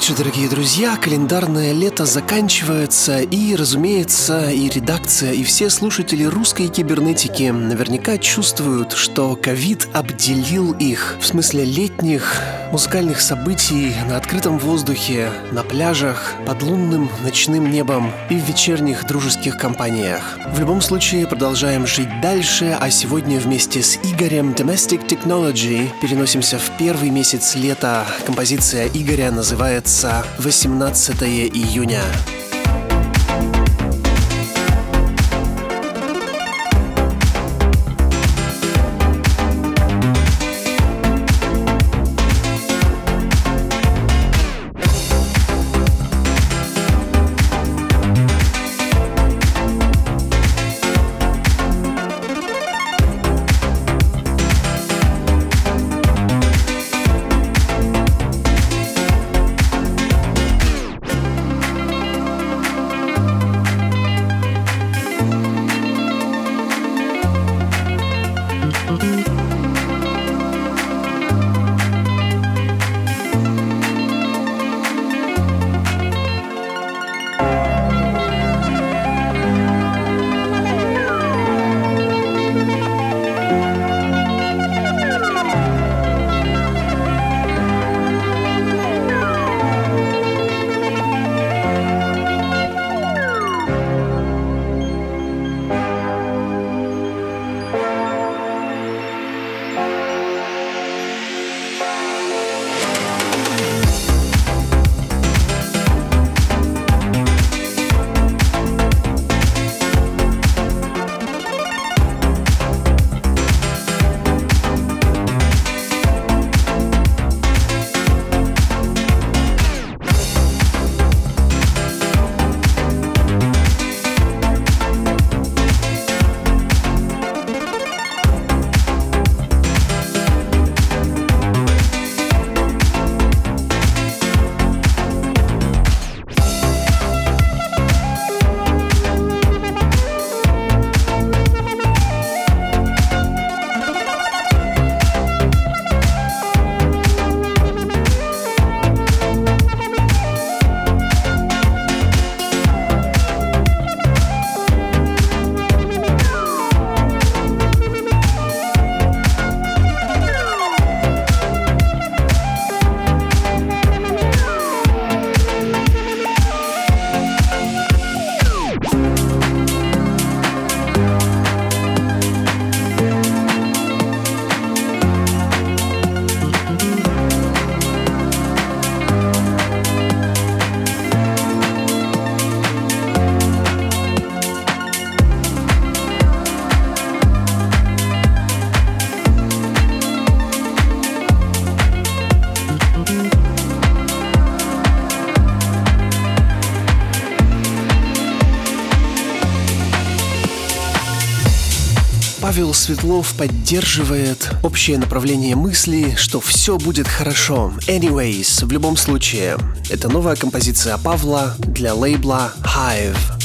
Вечер, дорогие друзья. Календарное лето заканчивается, и, разумеется, и редакция, и все слушатели русской кибернетики наверняка чувствуют, что ковид обделил их в смысле летних музыкальных событий на открытом воздухе, на пляжах, под лунным ночным небом и в вечерних дружеских компаниях. В любом случае, продолжаем жить дальше, а сегодня вместе с Игорем Domestic Technology переносимся в первый месяц лета. Композиция Игоря называется называется «18 июня». Павел Светлов поддерживает общее направление мысли, что все будет хорошо. Anyways, в любом случае, это новая композиция Павла для лейбла Hive.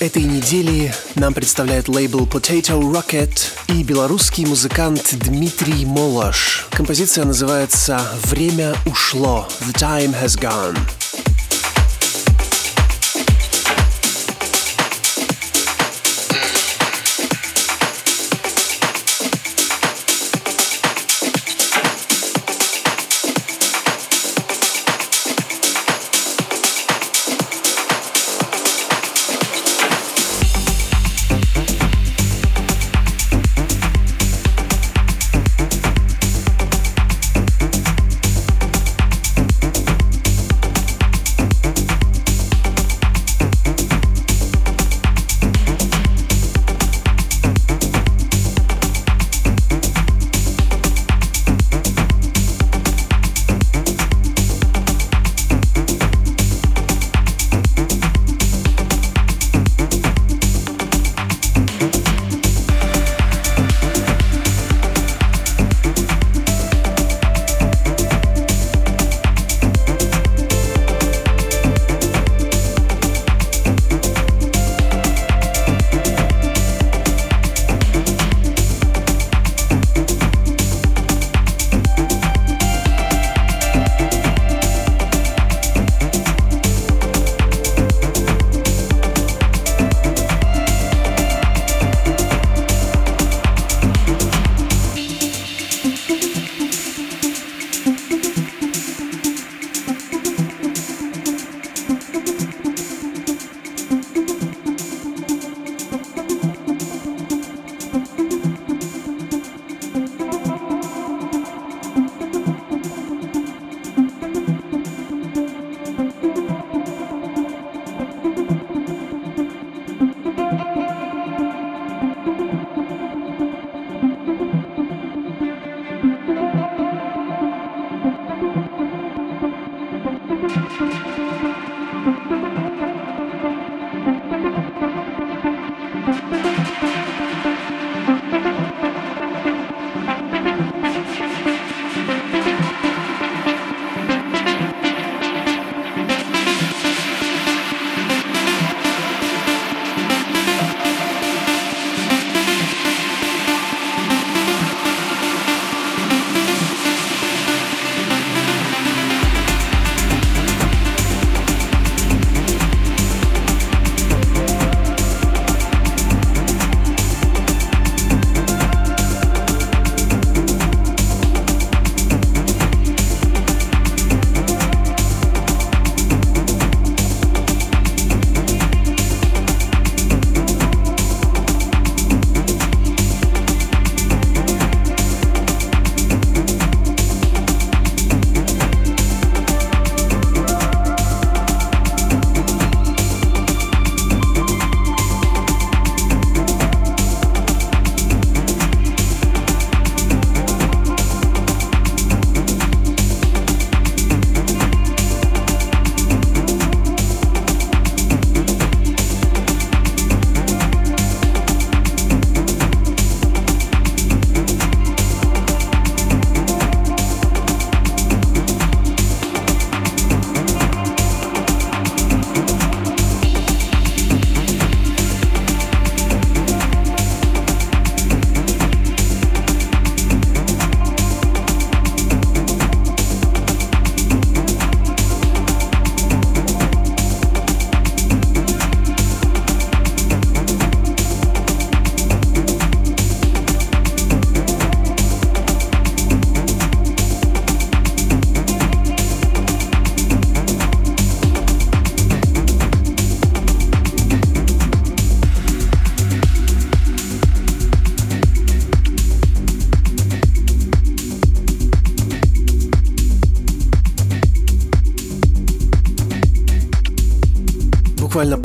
Этой недели нам представляет лейбл Potato Rocket и белорусский музыкант Дмитрий Молош. Композиция называется «Время ушло» «The time has gone».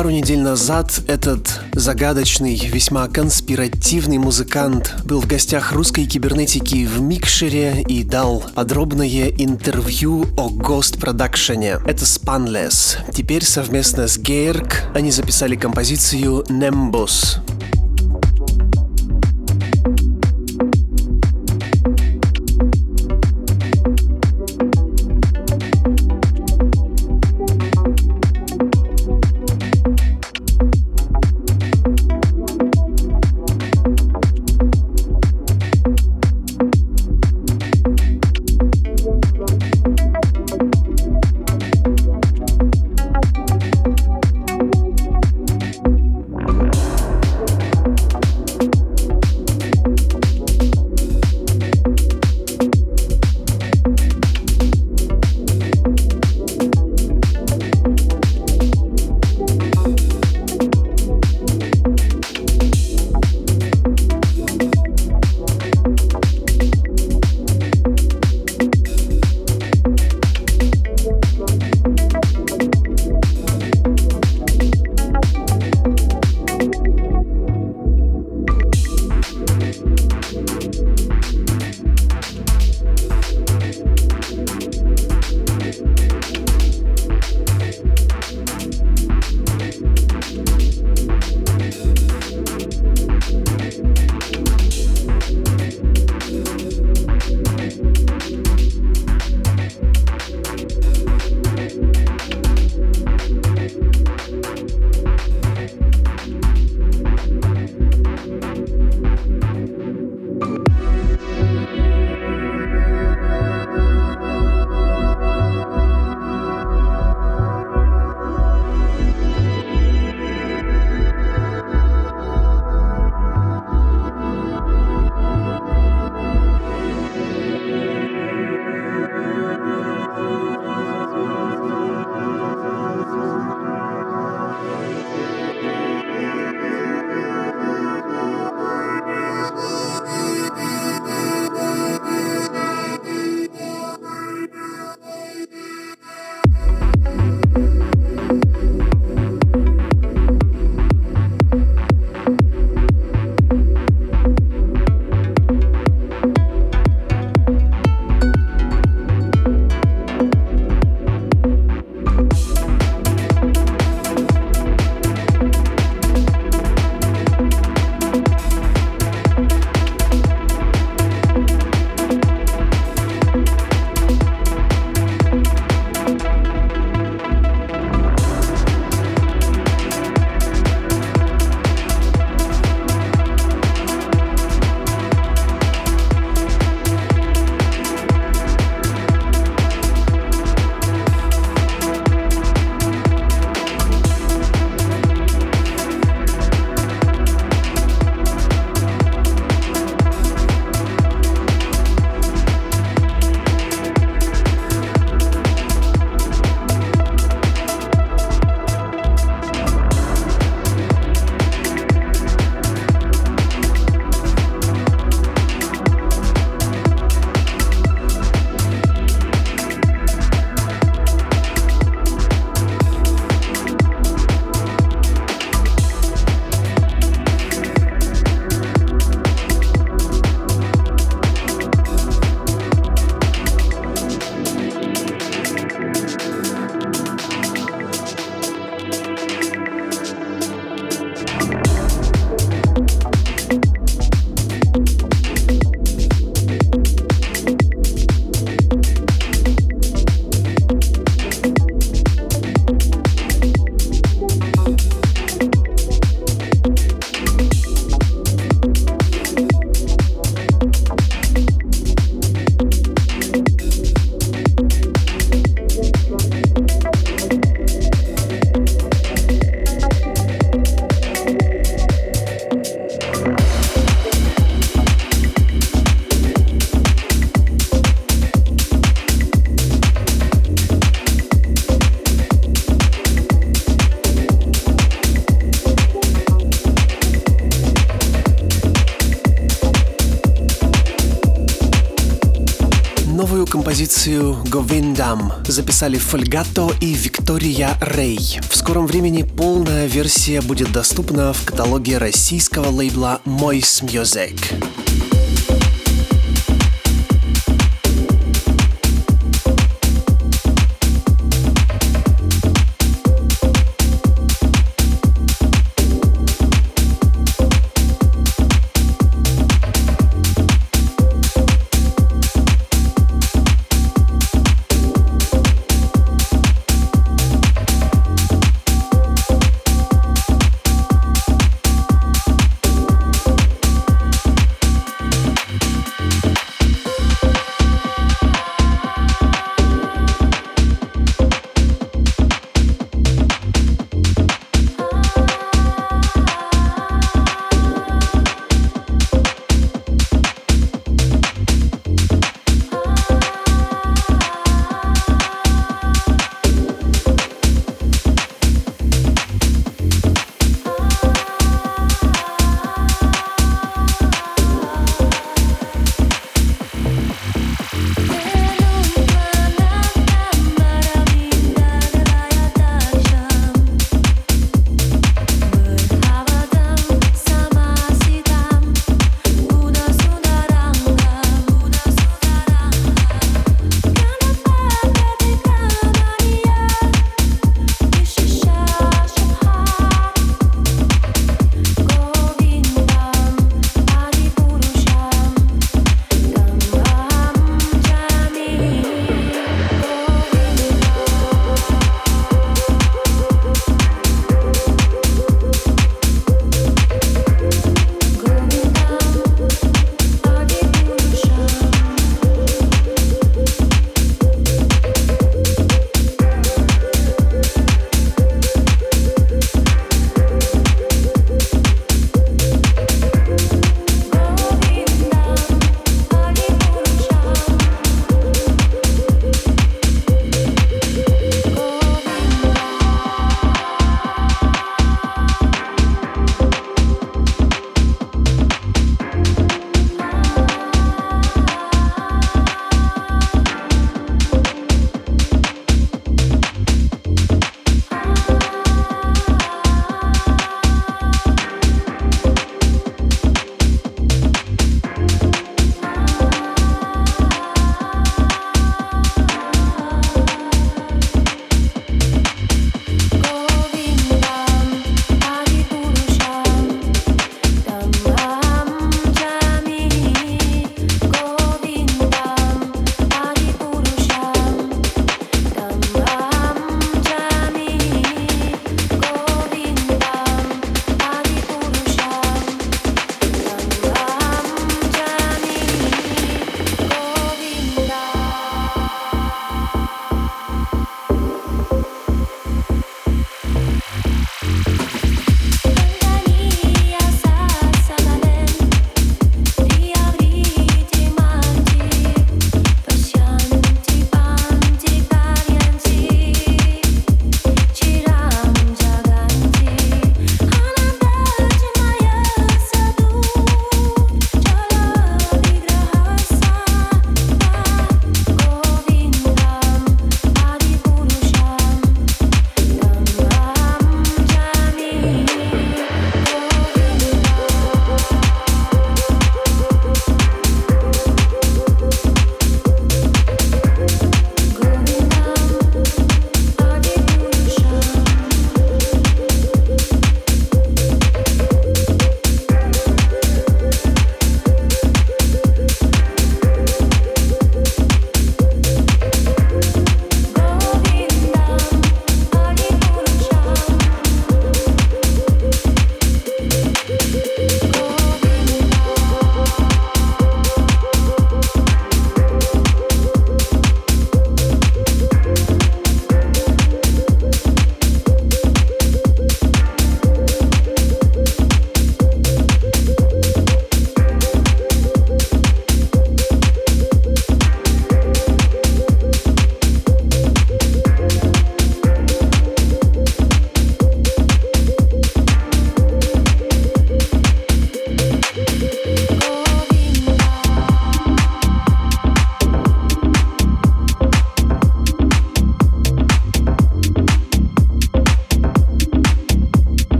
Пару недель назад этот загадочный, весьма конспиративный музыкант был в гостях русской кибернетики в Микшере и дал подробное интервью о Ghost продакшене Это Spanless. Теперь совместно с Гейрк они записали композицию Nembus. Записали Фольгато и Виктория Рей. В скором времени полная версия будет доступна в каталоге российского лейбла Moist Music.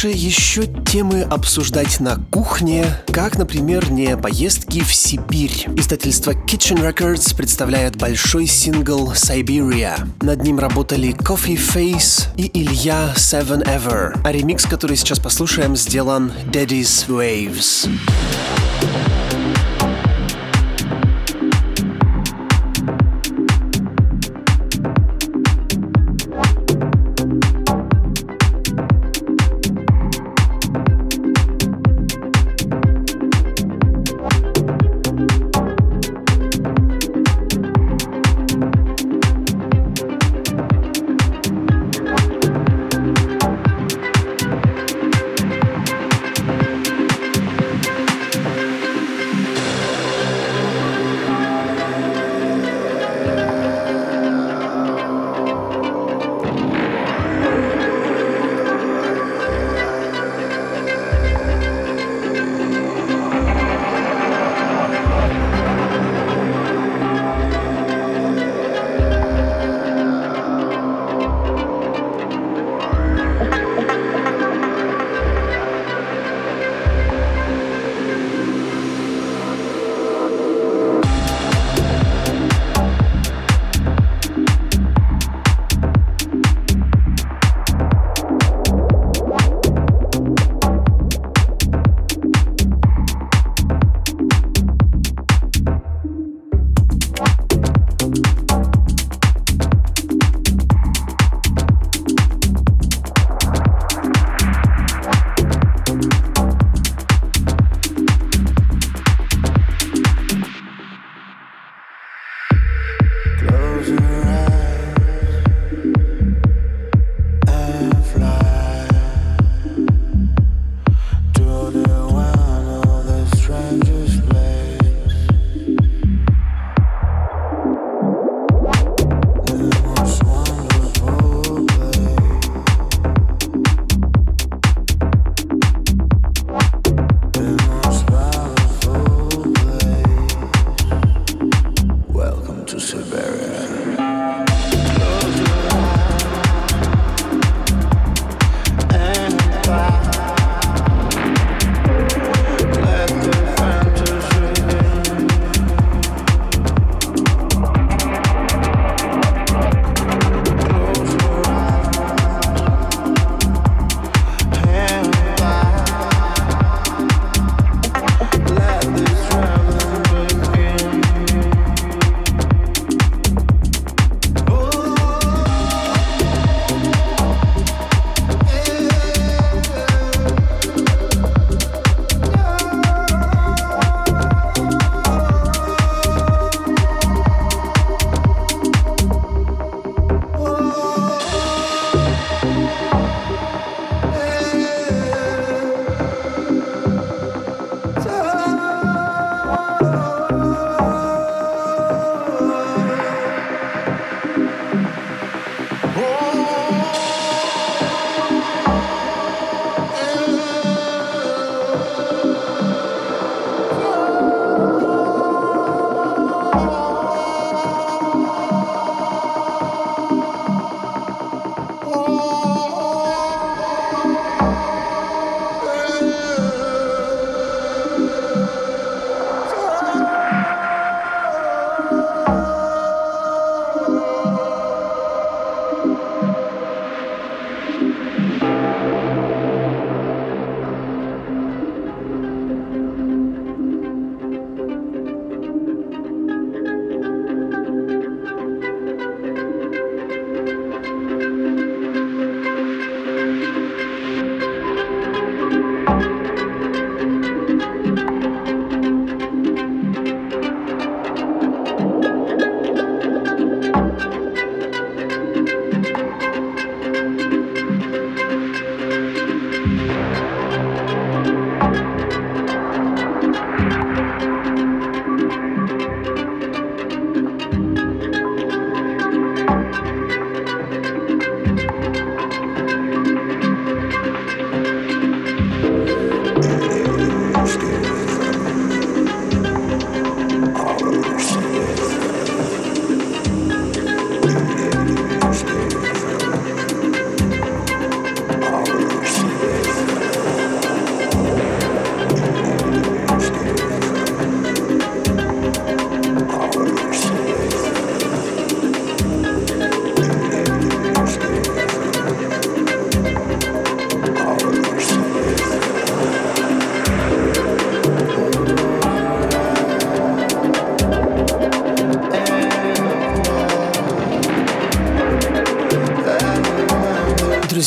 Же еще темы обсуждать на кухне, как, например, не поездки в Сибирь. Издательство Kitchen Records представляет большой сингл Siberia. Над ним работали Coffee Face и Илья Seven Ever, а ремикс, который сейчас послушаем, сделан Daddy's Waves.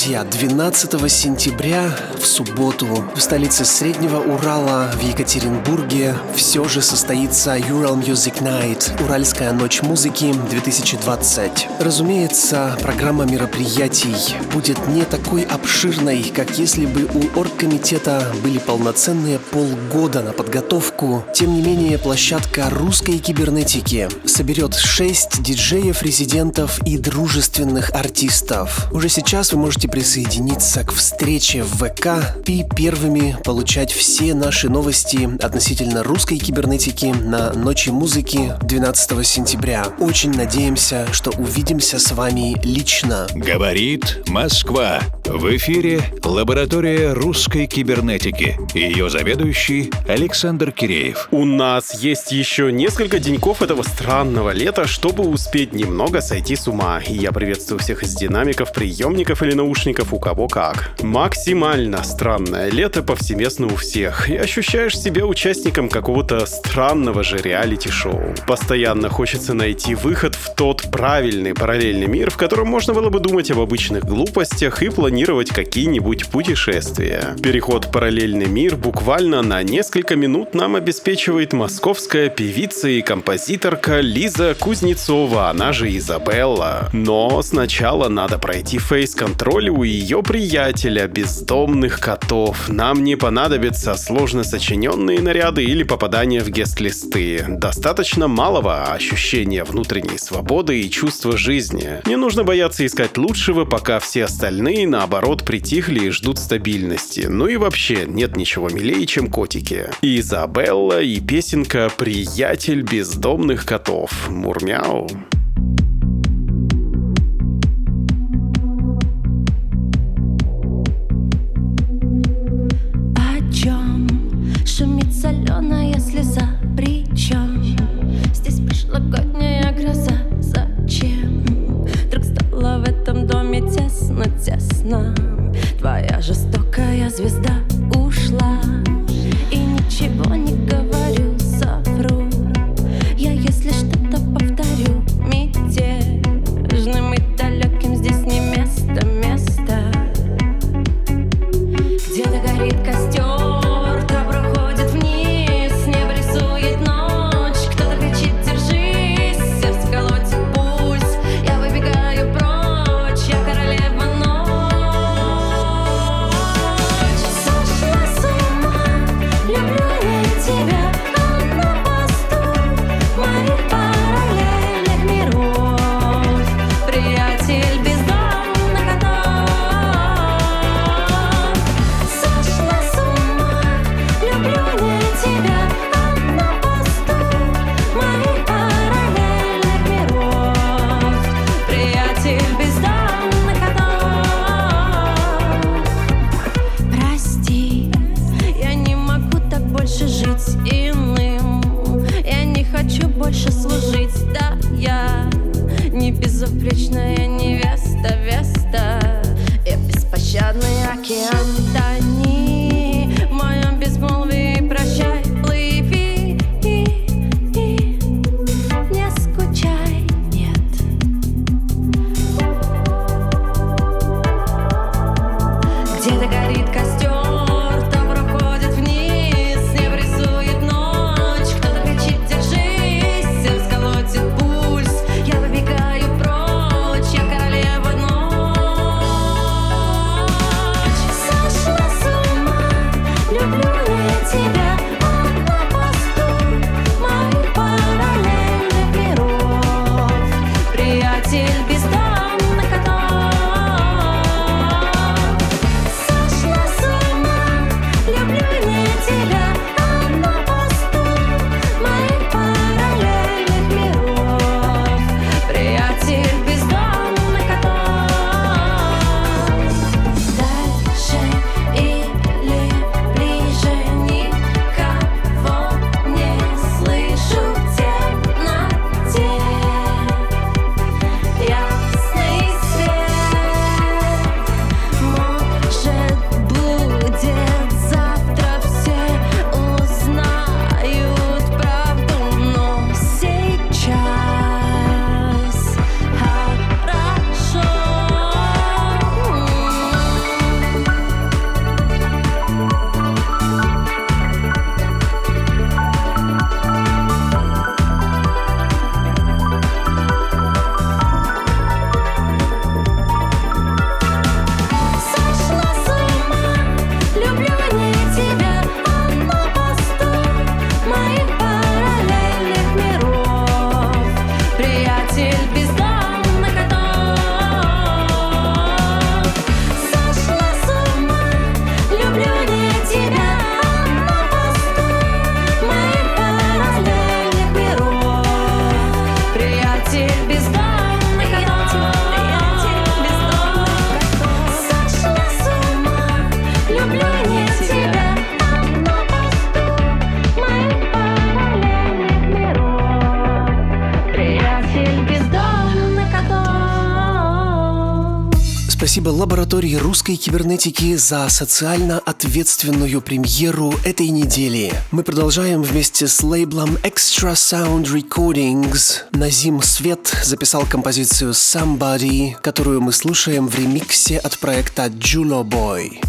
Друзья, 12 сентября в субботу в столице Среднего Урала в Екатеринбурге все же состоится Ural Music Night, Уральская ночь музыки 2020. Разумеется, программа мероприятий будет не такой обширной, как если бы у оргкомитета были полноценные полгода на подготовку. Тем не менее, площадка русской кибернетики соберет 6 диджеев-резидентов и дружественных артистов. Уже сейчас вы можете присоединиться к встрече в ВК и первыми получать все наши новости относительно русской кибернетики на Ночи музыки 12 сентября. Очень надеемся, что увидимся с вами лично. Говорит Москва. В эфире лаборатория русской кибернетики. Ее заведующий Александр Киреев. У нас есть еще несколько деньков этого странного лета, чтобы успеть немного сойти с ума. Я приветствую всех из динамиков, приемников или наушников, у кого как. Максимально странное лето повсеместно у всех. И ощущаешь себя участником какого-то странного же реалити-шоу. Постоянно хочется найти выход в тот правильный параллельный мир, в котором можно было бы думать об обычных глупостях и планировать какие-нибудь путешествия. Переход в параллельный мир буквально на несколько минут нам обеспечивает московская певица и композиторка Лиза Кузнецова, она же Изабелла. Но сначала надо пройти фейс-контроль у ее приятеля, бездомных котов. Нам не понадобятся сложно сочиненные наряды или попадания в гест-листы. Достаточно малого ощущения внутренней свободы и чувства жизни. Не нужно бояться искать лучшего, пока все остальные, наоборот, притихли и ждут стабильности. Ну и вообще, нет ничего милее, чем котики. И Изабелла, и песенка «Приятель бездомных котов». Мурмяу. Лаборатории русской кибернетики за социально ответственную премьеру этой недели. Мы продолжаем вместе с лейблом Extra Sound Recordings. Назим Свет записал композицию Somebody, которую мы слушаем в ремиксе от проекта Julo Boy.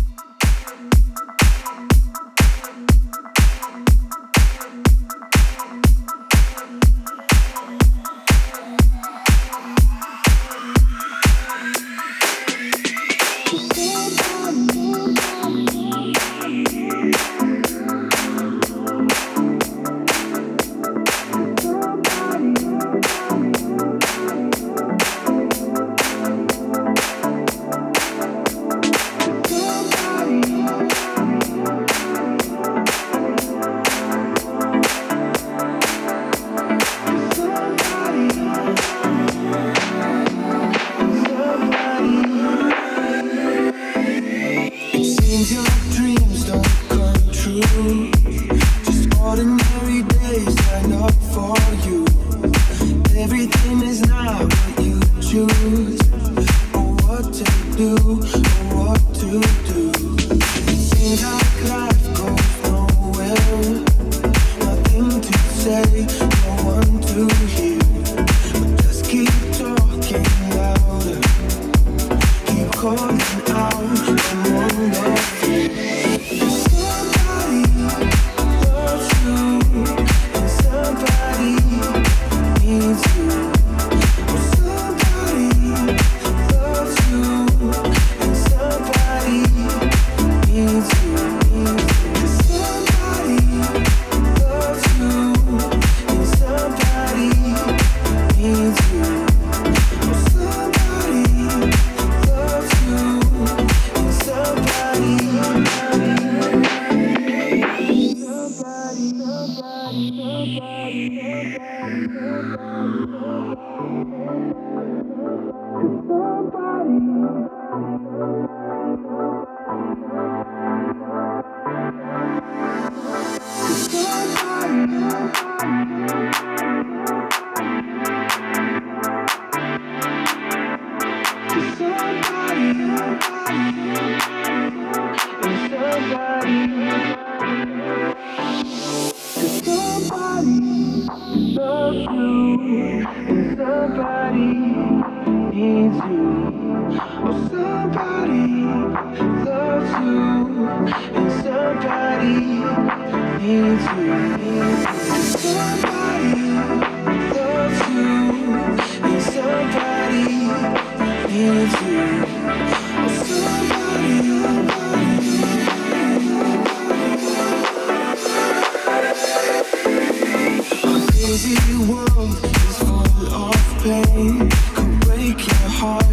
break your heart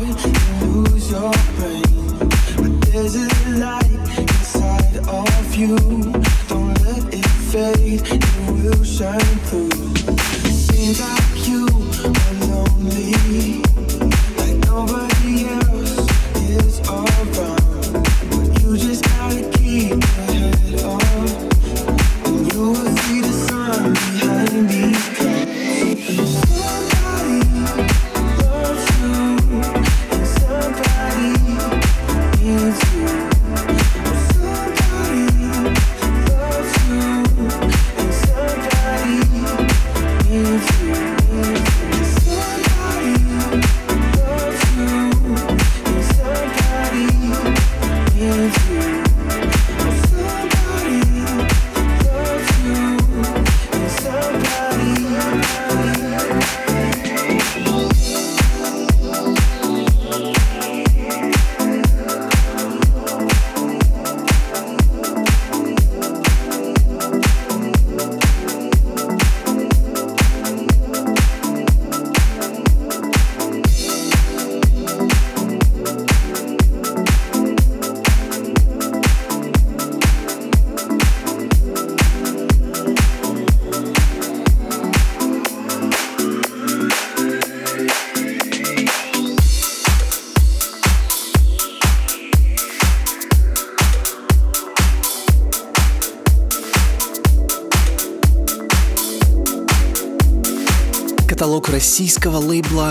lose your brain. But there's a light inside of you. Don't let it fade, it will shine through. Seems like you are lonely.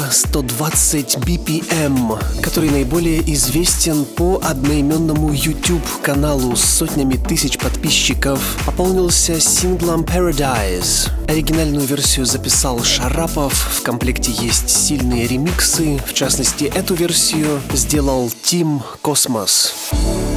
Лейбла 120 BPM, который наиболее известен по одноименному YouTube-каналу с сотнями тысяч подписчиков, пополнился синглом Paradise. Оригинальную версию записал Шарапов, в комплекте есть сильные ремиксы, в частности, эту версию сделал Тим Космос. Light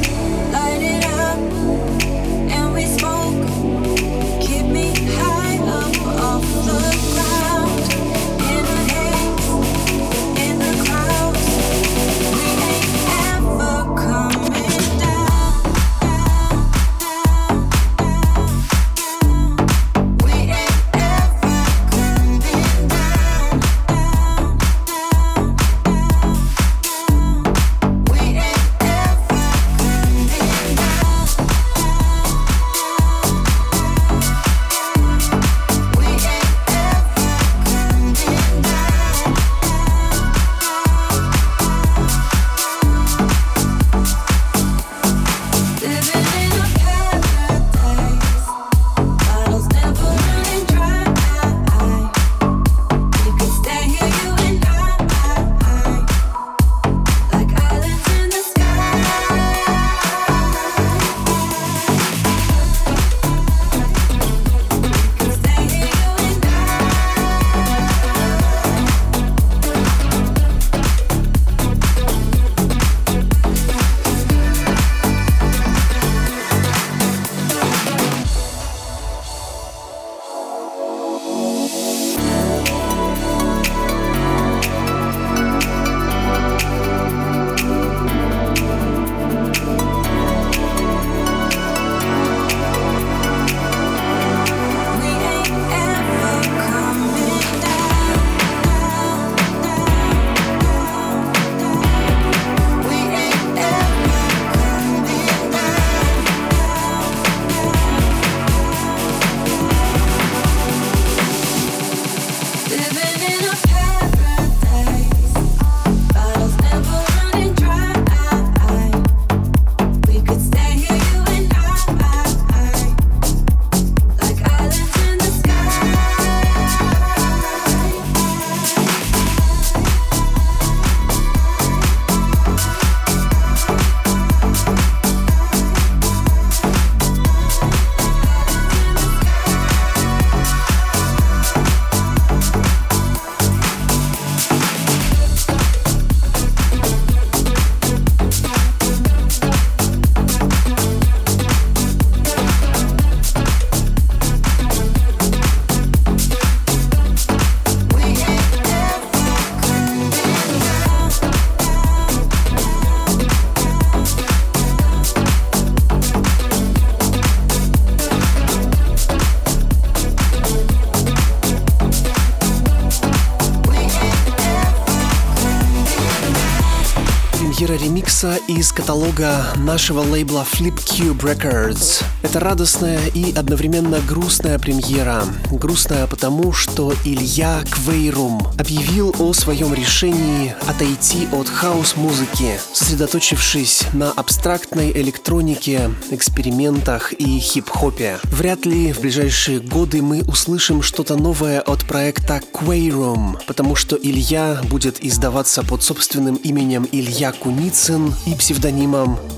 из каталога нашего лейбла Flip Cube Records. Это радостная и одновременно грустная премьера. Грустная потому, что Илья Квейрум объявил о своем решении отойти от хаос-музыки, сосредоточившись на абстрактной электронике, экспериментах и хип-хопе. Вряд ли в ближайшие годы мы услышим что-то новое от проекта Quayroom, потому что Илья будет издаваться под собственным именем Илья Куницын и псевдонимом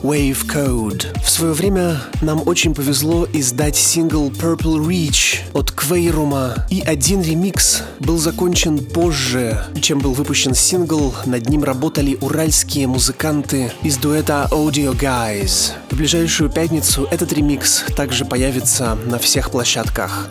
Wave Code. В свое время нам очень повезло издать сингл Purple Reach от Quayroom, и один ремикс был закончен позже, чем был выпущен сингл. Над ним работали уральские музыканты из дуэта Audio Guys. В ближайшую пятницу этот ремикс также появится на всех площадках.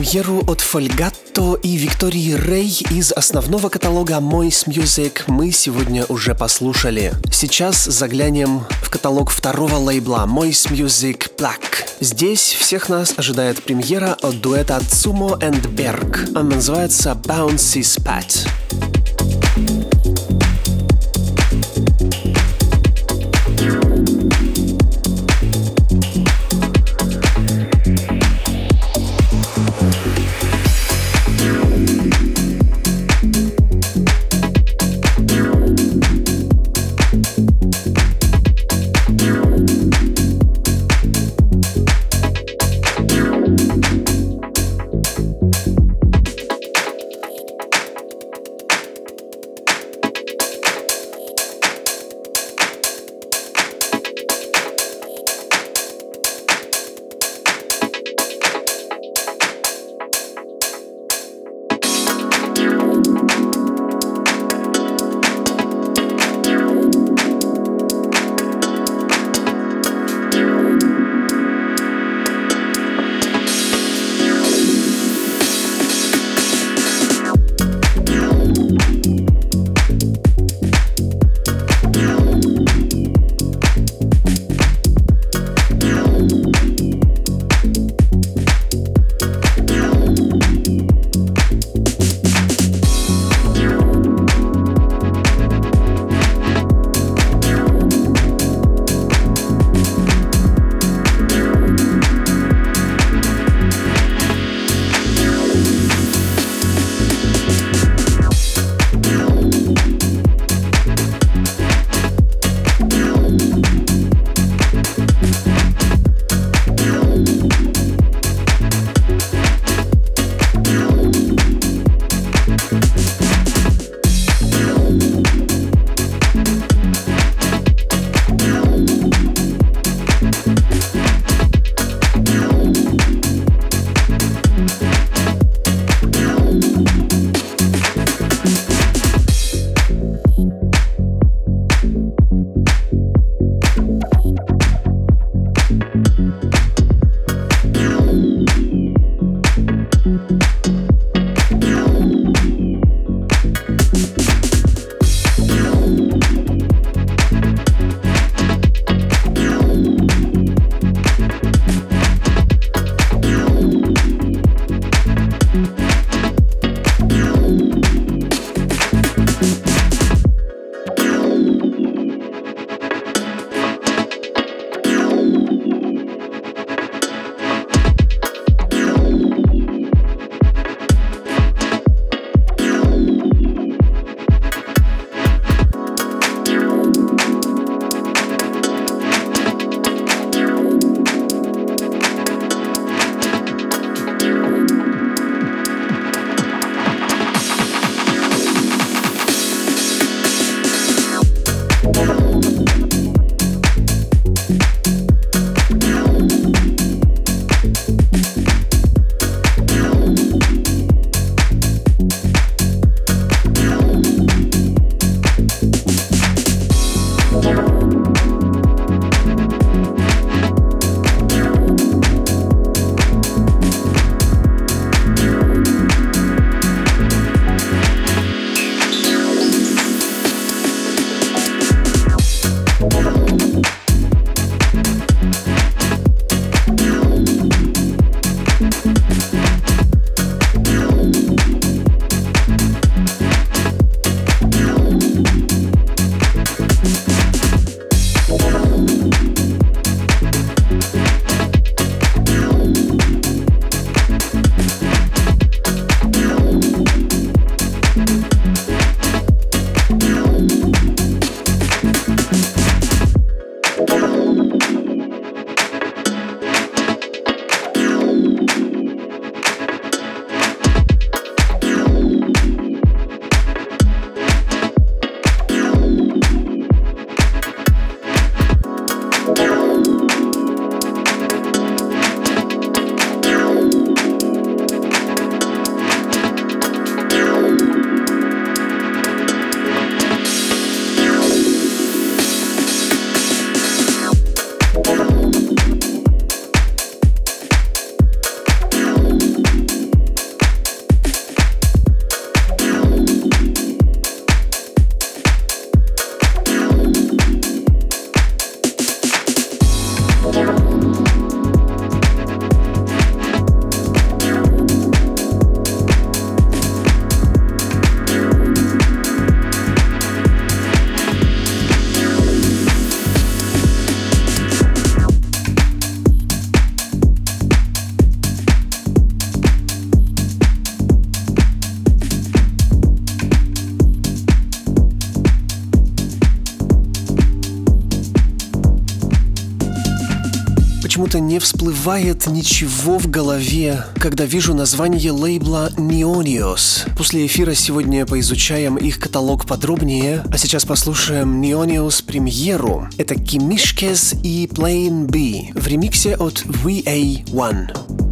Премьеру от Фольгатто и Виктории Рэй из основного каталога Moist Music мы сегодня уже послушали. Сейчас заглянем в каталог второго лейбла Moist Music Black. Здесь всех нас ожидает премьера от дуэта Цумо and Berg. Она называется Bouncy Spat. Почему-то не всплывает ничего в голове, когда вижу название лейбла Neonios. После эфира сегодня поизучаем их каталог подробнее, а сейчас послушаем Neonios премьеру. Это Кимишкес и Plain B в ремиксе от VA1.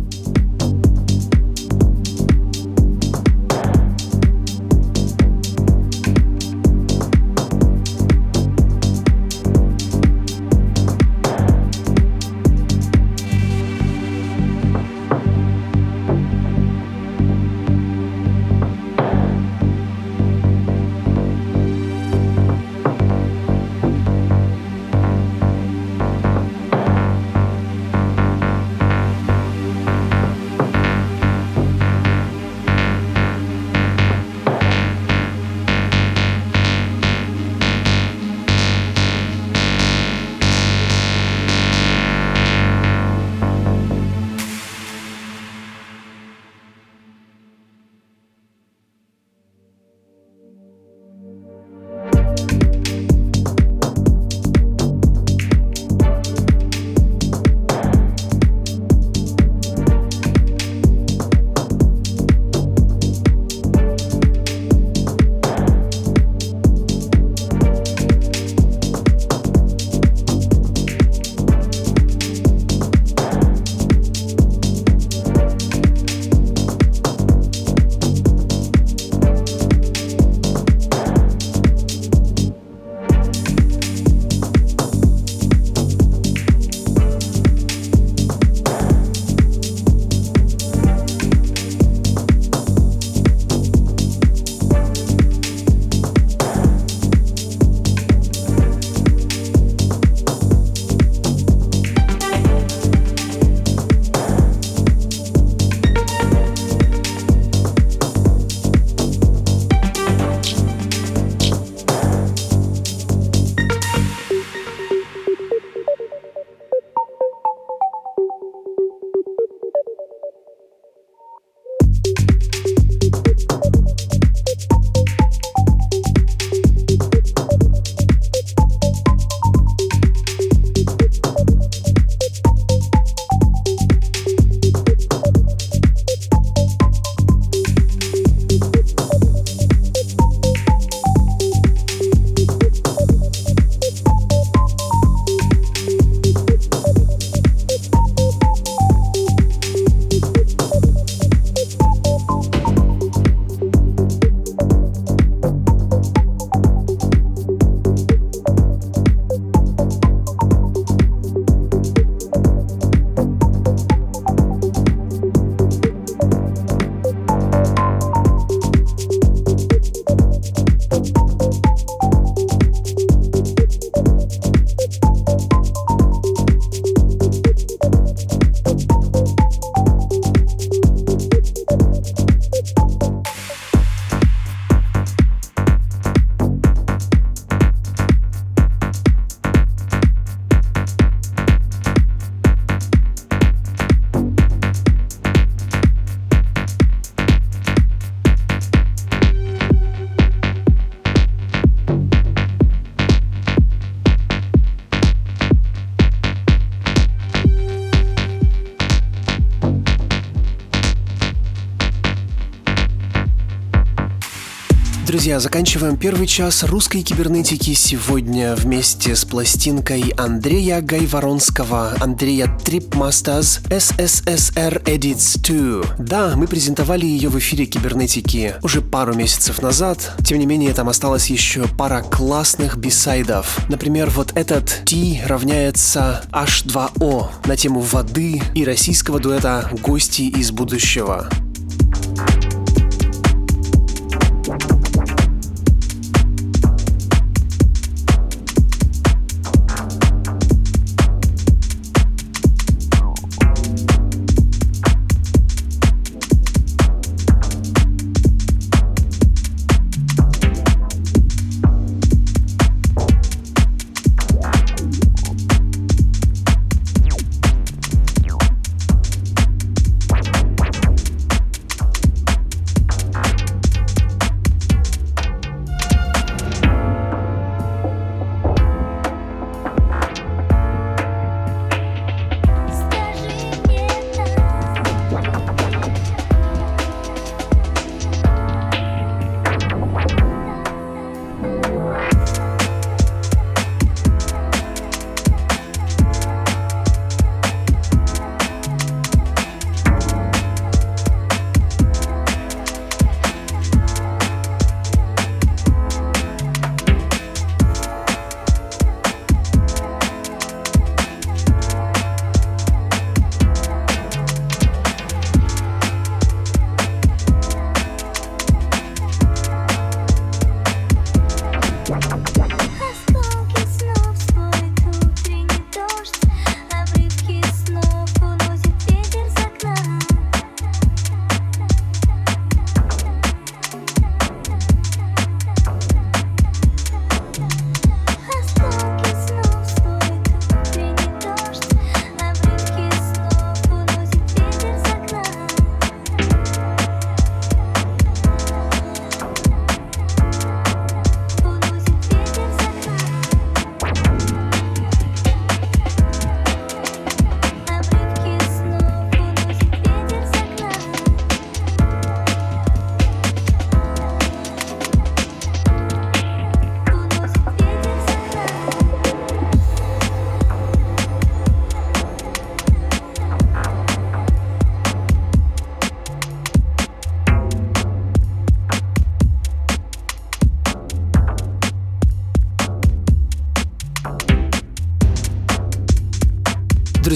Друзья, заканчиваем первый час русской кибернетики сегодня вместе с пластинкой Андрея Гайворонского, Андрея Tripmasters SSSR Edits 2. Да, мы презентовали ее в эфире кибернетики уже пару месяцев назад. Тем не менее, там осталась еще пара классных бисайдов. Например, вот этот T равняется H2O на тему воды и российского дуэта «Гости из будущего».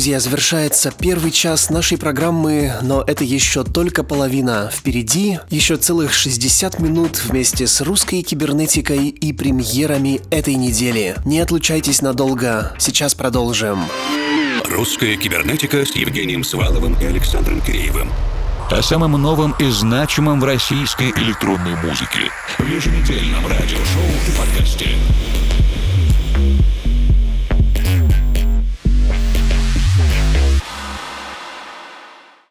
Друзья, завершается первый час нашей программы, но это еще только половина. Впереди еще целых 60 минут вместе с русской кибернетикой и премьерами этой недели. Не отлучайтесь надолго, сейчас продолжим. Русская кибернетика с Евгением Сваловым и Александром Киреевым. О самом новом и значимом в российской электронной музыке. В еженедельном радиошоу и подкасте.